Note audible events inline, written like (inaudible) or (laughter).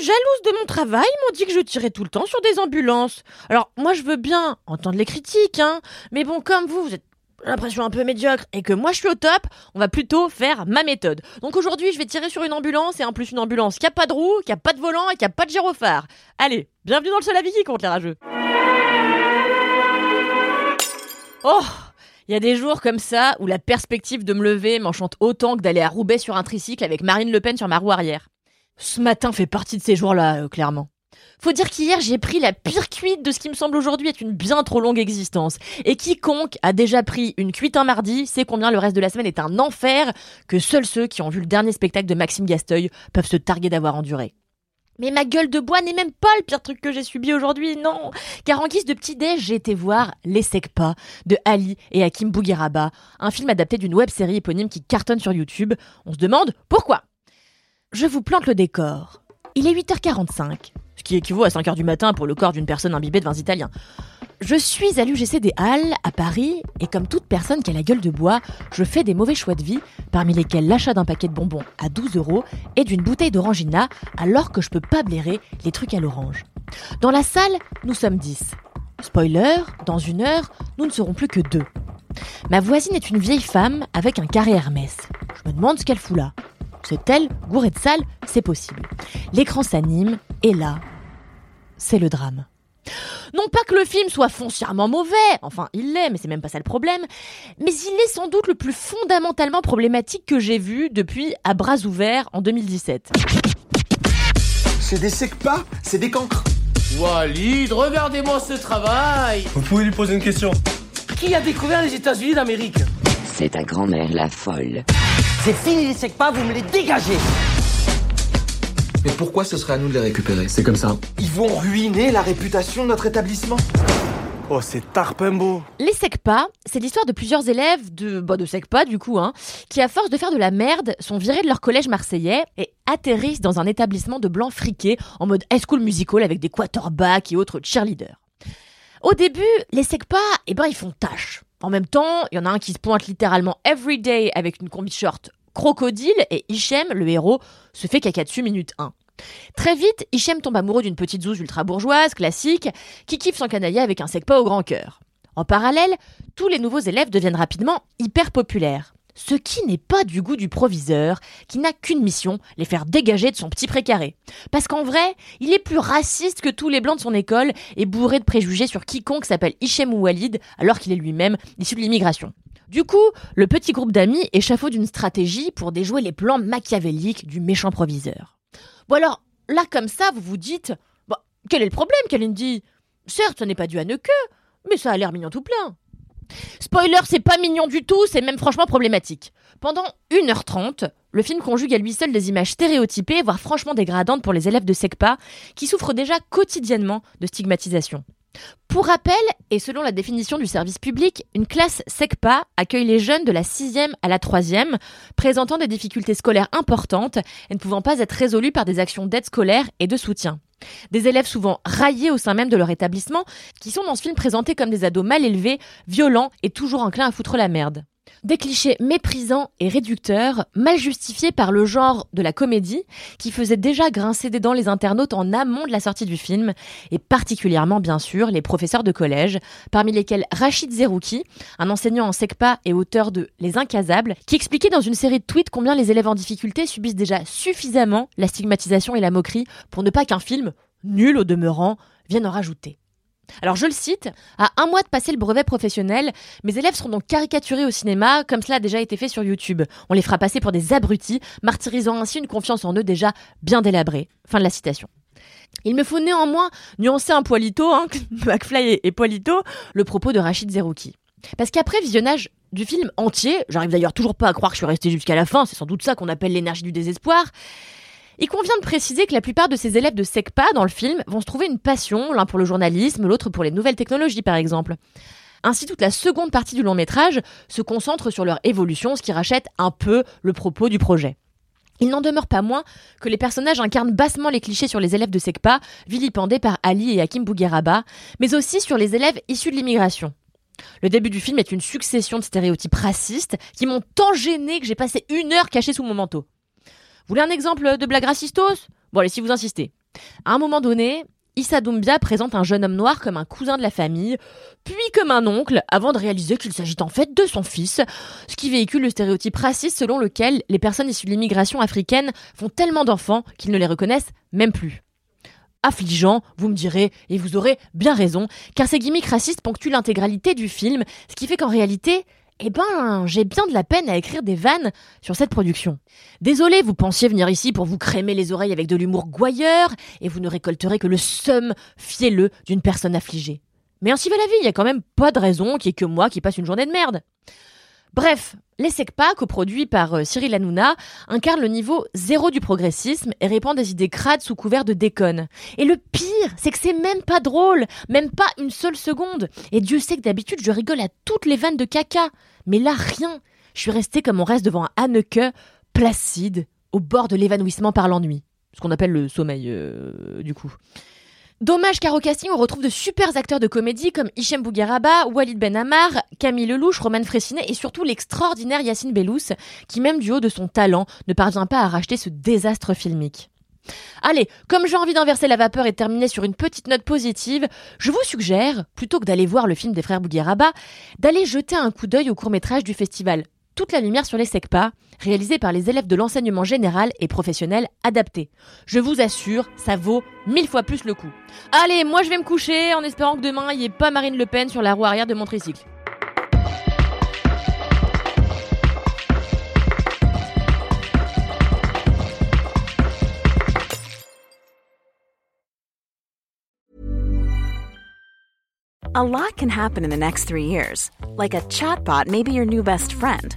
jalouses de mon travail m'ont dit que je tirais tout le temps sur des ambulances. Alors, moi, je veux bien entendre les critiques, hein. Mais bon, comme vous, vous êtes l'impression un peu médiocre et que moi je suis au top, on va plutôt faire ma méthode. Donc aujourd'hui, je vais tirer sur une ambulance et en plus une ambulance qui a pas de roue, qui a pas de volant et qui a pas de gyrophare. Allez, bienvenue dans le seul avis qui compte les rageux. Oh, il y a des jours comme ça où la perspective de me lever m'enchante autant que d'aller à Roubaix sur un tricycle avec Marine Le Pen sur ma roue arrière. Ce matin fait partie de ces jours-là, euh, clairement. Faut dire qu'hier, j'ai pris la pire cuite de ce qui me semble aujourd'hui être une bien trop longue existence. Et quiconque a déjà pris une cuite un mardi sait combien le reste de la semaine est un enfer que seuls ceux qui ont vu le dernier spectacle de Maxime Gasteuil peuvent se targuer d'avoir enduré. Mais ma gueule de bois n'est même pas le pire truc que j'ai subi aujourd'hui, non. Car en guise de petit déj, j'ai été voir Les Secpas de Ali et Hakim Bougueraba, un film adapté d'une web série éponyme qui cartonne sur YouTube. On se demande pourquoi. Je vous plante le décor. Il est 8h45, ce qui équivaut à 5h du matin pour le corps d'une personne imbibée de vins italiens. Je suis à l'UGC des Halles, à Paris, et comme toute personne qui a la gueule de bois, je fais des mauvais choix de vie, parmi lesquels l'achat d'un paquet de bonbons à 12 euros et d'une bouteille d'orangina, alors que je peux pas blairer les trucs à l'orange. Dans la salle, nous sommes 10. Spoiler, dans une heure, nous ne serons plus que deux. Ma voisine est une vieille femme avec un carré Hermès. Je me demande ce qu'elle fout là. C'est elle, gourée de salle, c'est possible. L'écran s'anime, et là, c'est le drame. Non pas que le film soit foncièrement mauvais, enfin il l'est, mais c'est même pas ça le problème, mais il est sans doute le plus fondamentalement problématique que j'ai vu depuis À bras ouverts en 2017. C'est des secpas, c'est des cancres. Walid, regardez-moi ce travail Vous pouvez lui poser une question Qui a découvert les États-Unis d'Amérique? C'est ta grand-mère la folle. C'est fini les secpas, vous me les dégagez Mais pourquoi ce serait à nous de les récupérer C'est comme ça. Ils vont ruiner la réputation de notre établissement. Oh, c'est tarpembo Les SECPA, c'est l'histoire de plusieurs élèves de, bah de SECPA du coup, hein, qui à force de faire de la merde sont virés de leur collège marseillais et atterrissent dans un établissement de blancs friqués en mode high school musical avec des quarterbacks et autres cheerleaders. Au début, les SECPA, eh ben ils font tâche. En même temps, il y en a un qui se pointe littéralement everyday avec une combi short crocodile et Hichem, le héros, se fait caca dessus minute 1. Très vite, Hichem tombe amoureux d'une petite zouze ultra bourgeoise, classique, qui kiffe son canaille avec un secpa au grand cœur. En parallèle, tous les nouveaux élèves deviennent rapidement hyper populaires. Ce qui n'est pas du goût du proviseur, qui n'a qu'une mission, les faire dégager de son petit précaré. Parce qu'en vrai, il est plus raciste que tous les blancs de son école et bourré de préjugés sur quiconque s'appelle Hichem ou Walid, alors qu'il est lui-même issu de l'immigration. Du coup, le petit groupe d'amis échafaude une stratégie pour déjouer les plans machiavéliques du méchant proviseur. Bon alors, là comme ça, vous vous dites, bah, quel est le problème, Kalindi? Certes, ce n'est pas dû à que, mais ça a l'air mignon tout plein. Spoiler, c'est pas mignon du tout, c'est même franchement problématique. Pendant 1h30, le film conjugue à lui seul des images stéréotypées, voire franchement dégradantes pour les élèves de SECPA, qui souffrent déjà quotidiennement de stigmatisation. Pour rappel, et selon la définition du service public, une classe SECPA accueille les jeunes de la 6e à la 3e, présentant des difficultés scolaires importantes et ne pouvant pas être résolues par des actions d'aide scolaire et de soutien. Des élèves souvent raillés au sein même de leur établissement, qui sont dans ce film présentés comme des ados mal élevés, violents et toujours enclins à foutre la merde. Des clichés méprisants et réducteurs, mal justifiés par le genre de la comédie, qui faisait déjà grincer des dents les internautes en amont de la sortie du film, et particulièrement bien sûr les professeurs de collège, parmi lesquels Rachid Zerouki, un enseignant en SECPA et auteur de Les Incasables, qui expliquait dans une série de tweets combien les élèves en difficulté subissent déjà suffisamment la stigmatisation et la moquerie pour ne pas qu'un film, nul au demeurant, vienne en rajouter. Alors je le cite, à un mois de passer le brevet professionnel, mes élèves seront donc caricaturés au cinéma, comme cela a déjà été fait sur YouTube. On les fera passer pour des abrutis, martyrisant ainsi une confiance en eux déjà bien délabrée. Fin de la citation. Il me faut néanmoins nuancer un poilito, hein, (laughs) McFly et, poilito, le propos de Rachid Zerouki. Parce qu'après visionnage du film entier, j'arrive d'ailleurs toujours pas à croire que je suis restée jusqu'à la fin, c'est sans doute ça qu'on appelle l'énergie du désespoir, il convient de préciser que la plupart de ces élèves de SECPA dans le film vont se trouver une passion, l'un pour le journalisme, l'autre pour les nouvelles technologies par exemple. Ainsi, toute la seconde partie du long métrage se concentre sur leur évolution, ce qui rachète un peu le propos du projet. Il n'en demeure pas moins que les personnages incarnent bassement les clichés sur les élèves de SECPA, vilipendés par Ali et Hakim Bougueraba, mais aussi sur les élèves issus de l'immigration. Le début du film est une succession de stéréotypes racistes qui m'ont tant gêné que j'ai passé une heure cachée sous mon manteau. Vous voulez un exemple de blague racistos? Bon allez, si vous insistez. À un moment donné, Issa Doumbia présente un jeune homme noir comme un cousin de la famille, puis comme un oncle, avant de réaliser qu'il s'agit en fait de son fils, ce qui véhicule le stéréotype raciste selon lequel les personnes issues de l'immigration africaine font tellement d'enfants qu'ils ne les reconnaissent même plus. Affligeant, vous me direz, et vous aurez bien raison, car ces gimmicks racistes ponctuent l'intégralité du film, ce qui fait qu'en réalité, eh ben, j'ai bien de la peine à écrire des vannes sur cette production. Désolé, vous pensiez venir ici pour vous crémer les oreilles avec de l'humour gouailleur, et vous ne récolterez que le seum fielleux d'une personne affligée. Mais ainsi va la vie, il y a quand même pas de raison qu'il y ait que moi qui passe une journée de merde. Bref, les SECPA, coproduits par euh, Cyril Hanouna, incarnent le niveau zéro du progressisme et répandent des idées crades sous couvert de déconne. Et le pire, c'est que c'est même pas drôle, même pas une seule seconde. Et Dieu sait que d'habitude je rigole à toutes les vannes de caca. Mais là, rien. Je suis restée comme on reste devant un Haneke, placide, au bord de l'évanouissement par l'ennui. Ce qu'on appelle le sommeil, euh, du coup. Dommage car au casting, on retrouve de super acteurs de comédie comme Hichem Bougueraba, Walid Ben Ammar, Camille Lelouch, Roman Fressinet et surtout l'extraordinaire Yacine Bellous, qui même du haut de son talent ne parvient pas à racheter ce désastre filmique. Allez, comme j'ai envie d'inverser la vapeur et de terminer sur une petite note positive, je vous suggère, plutôt que d'aller voir le film des frères Bougueraba, d'aller jeter un coup d'œil au court-métrage du festival toute la lumière sur les SECPA, réalisé par les élèves de l'enseignement général et professionnel adapté. Je vous assure, ça vaut mille fois plus le coup. Allez, moi je vais me coucher en espérant que demain il n'y ait pas Marine Le Pen sur la roue arrière de mon tricycle. A lot can happen in the next three years. Like a chatbot your new best friend.